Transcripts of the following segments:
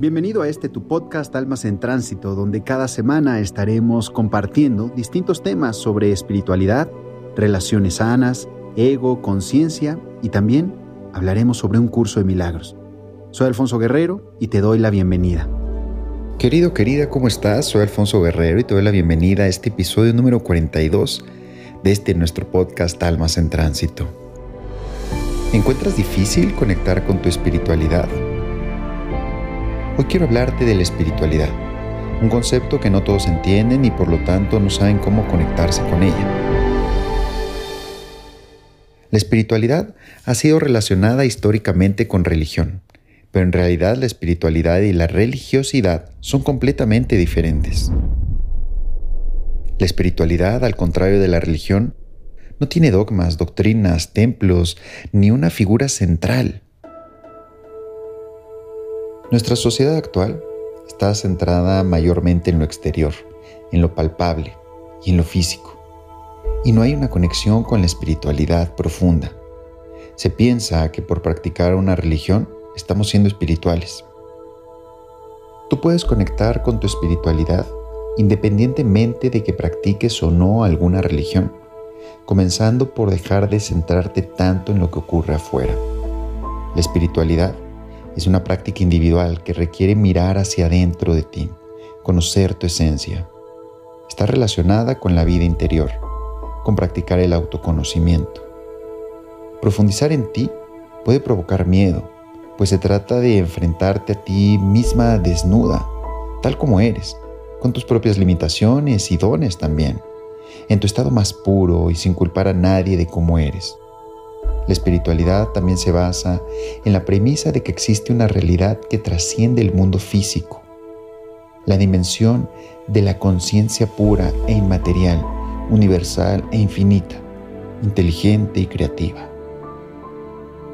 Bienvenido a este tu podcast Almas en Tránsito, donde cada semana estaremos compartiendo distintos temas sobre espiritualidad, relaciones sanas, ego, conciencia y también hablaremos sobre un curso de milagros. Soy Alfonso Guerrero y te doy la bienvenida. Querido, querida, ¿cómo estás? Soy Alfonso Guerrero y te doy la bienvenida a este episodio número 42 de este nuestro podcast Almas en Tránsito. ¿Encuentras difícil conectar con tu espiritualidad? Hoy quiero hablarte de la espiritualidad, un concepto que no todos entienden y por lo tanto no saben cómo conectarse con ella. La espiritualidad ha sido relacionada históricamente con religión, pero en realidad la espiritualidad y la religiosidad son completamente diferentes. La espiritualidad, al contrario de la religión, no tiene dogmas, doctrinas, templos, ni una figura central. Nuestra sociedad actual está centrada mayormente en lo exterior, en lo palpable y en lo físico. Y no hay una conexión con la espiritualidad profunda. Se piensa que por practicar una religión estamos siendo espirituales. Tú puedes conectar con tu espiritualidad independientemente de que practiques o no alguna religión, comenzando por dejar de centrarte tanto en lo que ocurre afuera. La espiritualidad es una práctica individual que requiere mirar hacia adentro de ti, conocer tu esencia. Está relacionada con la vida interior, con practicar el autoconocimiento. Profundizar en ti puede provocar miedo, pues se trata de enfrentarte a ti misma desnuda, tal como eres, con tus propias limitaciones y dones también, en tu estado más puro y sin culpar a nadie de cómo eres. La espiritualidad también se basa en la premisa de que existe una realidad que trasciende el mundo físico, la dimensión de la conciencia pura e inmaterial, universal e infinita, inteligente y creativa.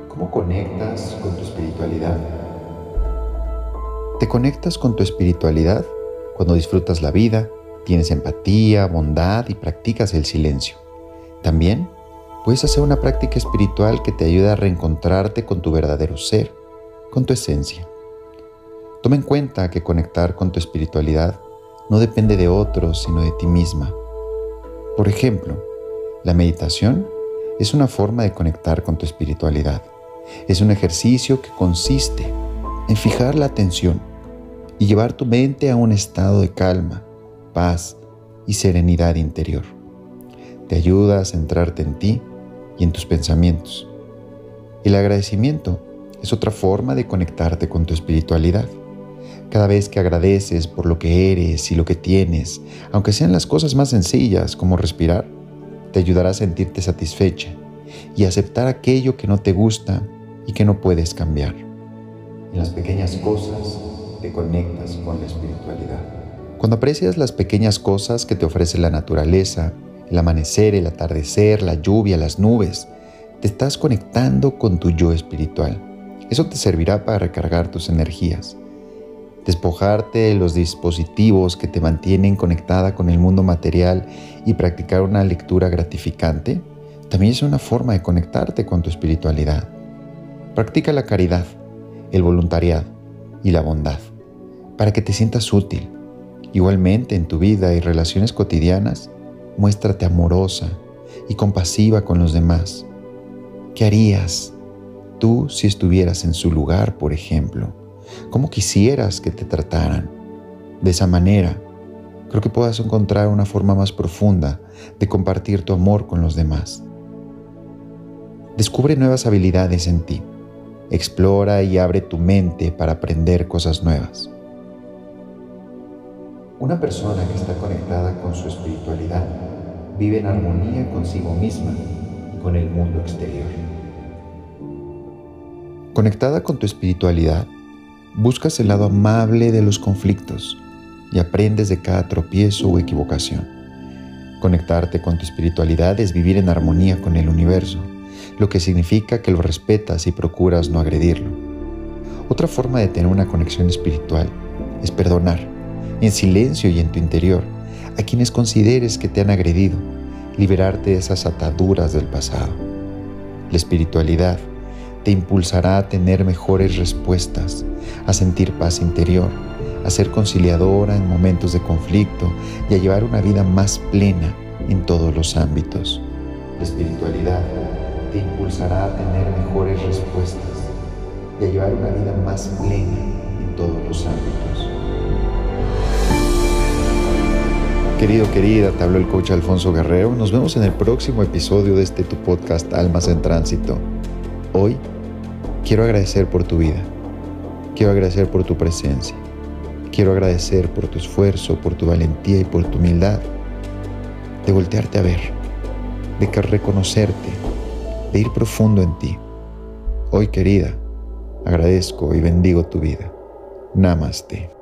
¿Cómo conectas con tu espiritualidad? Te conectas con tu espiritualidad cuando disfrutas la vida, tienes empatía, bondad y practicas el silencio. También Puedes hacer una práctica espiritual que te ayude a reencontrarte con tu verdadero ser, con tu esencia. Toma en cuenta que conectar con tu espiritualidad no depende de otros, sino de ti misma. Por ejemplo, la meditación es una forma de conectar con tu espiritualidad. Es un ejercicio que consiste en fijar la atención y llevar tu mente a un estado de calma, paz y serenidad interior. Te ayuda a centrarte en ti y en tus pensamientos. El agradecimiento es otra forma de conectarte con tu espiritualidad. Cada vez que agradeces por lo que eres y lo que tienes, aunque sean las cosas más sencillas como respirar, te ayudará a sentirte satisfecha y aceptar aquello que no te gusta y que no puedes cambiar. En las pequeñas cosas te conectas con la espiritualidad. Cuando aprecias las pequeñas cosas que te ofrece la naturaleza, el amanecer, el atardecer, la lluvia, las nubes. Te estás conectando con tu yo espiritual. Eso te servirá para recargar tus energías. Despojarte de los dispositivos que te mantienen conectada con el mundo material y practicar una lectura gratificante también es una forma de conectarte con tu espiritualidad. Practica la caridad, el voluntariado y la bondad para que te sientas útil. Igualmente en tu vida y relaciones cotidianas, muéstrate amorosa y compasiva con los demás. ¿Qué harías tú si estuvieras en su lugar, por ejemplo? ¿Cómo quisieras que te trataran? De esa manera, creo que puedas encontrar una forma más profunda de compartir tu amor con los demás. Descubre nuevas habilidades en ti. Explora y abre tu mente para aprender cosas nuevas. Una persona que está conectada con su espiritualidad vive en armonía consigo misma y con el mundo exterior. Conectada con tu espiritualidad, buscas el lado amable de los conflictos y aprendes de cada tropiezo o equivocación. Conectarte con tu espiritualidad es vivir en armonía con el universo, lo que significa que lo respetas y procuras no agredirlo. Otra forma de tener una conexión espiritual es perdonar en silencio y en tu interior, a quienes consideres que te han agredido, liberarte de esas ataduras del pasado. La espiritualidad te impulsará a tener mejores respuestas, a sentir paz interior, a ser conciliadora en momentos de conflicto y a llevar una vida más plena en todos los ámbitos. La espiritualidad te impulsará a tener mejores respuestas y a llevar una vida más plena en todos los ámbitos. Querido, querida, te habló el coach Alfonso Guerrero. Nos vemos en el próximo episodio de este tu podcast Almas en Tránsito. Hoy quiero agradecer por tu vida. Quiero agradecer por tu presencia. Quiero agradecer por tu esfuerzo, por tu valentía y por tu humildad. De voltearte a ver, de que reconocerte, de ir profundo en ti. Hoy, querida, agradezco y bendigo tu vida. Namaste.